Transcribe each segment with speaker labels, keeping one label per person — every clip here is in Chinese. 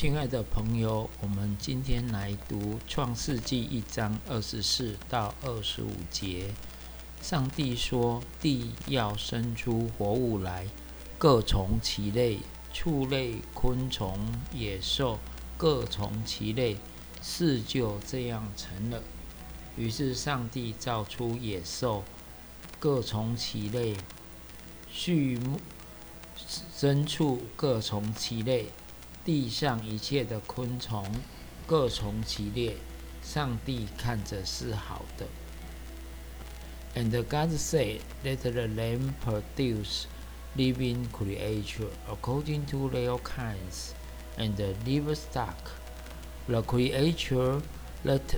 Speaker 1: 亲爱的朋友，我们今天来读《创世纪》一章二十四到二十五节。上帝说：“地要生出活物来，各从其类，畜类、昆虫、野兽，各从其类。”事就这样成了。于是上帝造出野兽，各从其类；畜牧、牲畜，各从其类。地上一切的昆虫各从其列，上帝看着是好的。And God said, Let the land produce living creature according to their kinds, and the livestock, the creature that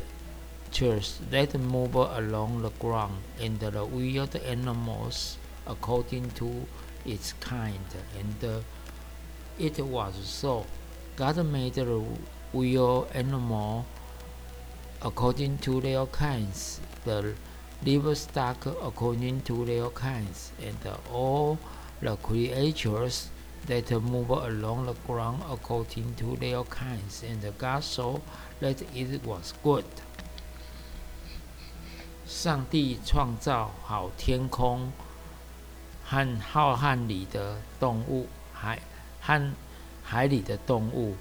Speaker 1: churs that move along the ground, and the wild animals according to its kind. And it was so. God made the wild animal according to their kinds, the livestock according to their kinds, and all the creatures that move along the ground according to their kinds. And God saw that it was good. 上帝创造好天空和浩瀚里的动物，海和 海里的动物，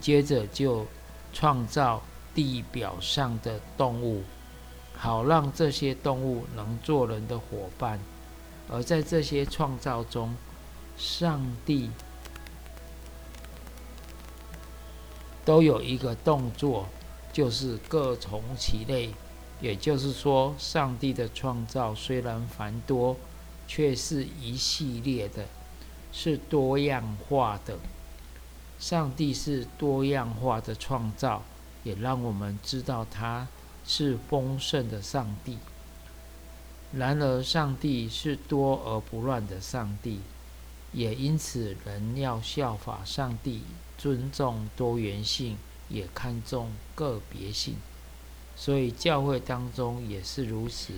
Speaker 1: 接着就创造地表上的动物，好让这些动物能做人的伙伴。而在这些创造中，上帝都有一个动作，就是各从其类。也就是说，上帝的创造虽然繁多，却是一系列的，是多样化的。上帝是多样化的创造，也让我们知道他是丰盛的上帝。然而，上帝是多而不乱的上帝，也因此人要效法上帝，尊重多元性，也看重个别性。所以，教会当中也是如此，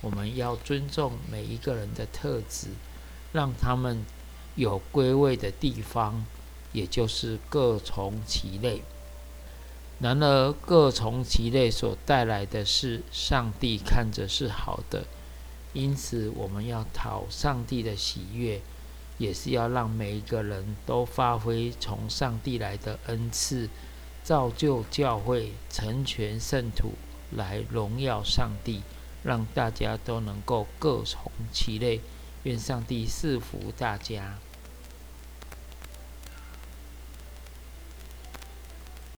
Speaker 1: 我们要尊重每一个人的特质，让他们有归位的地方。也就是各从其类。然而，各从其类所带来的是上帝看着是好的，因此我们要讨上帝的喜悦，也是要让每一个人都发挥从上帝来的恩赐，造就教会，成全圣徒，来荣耀上帝，让大家都能够各从其类。愿上帝赐福大家。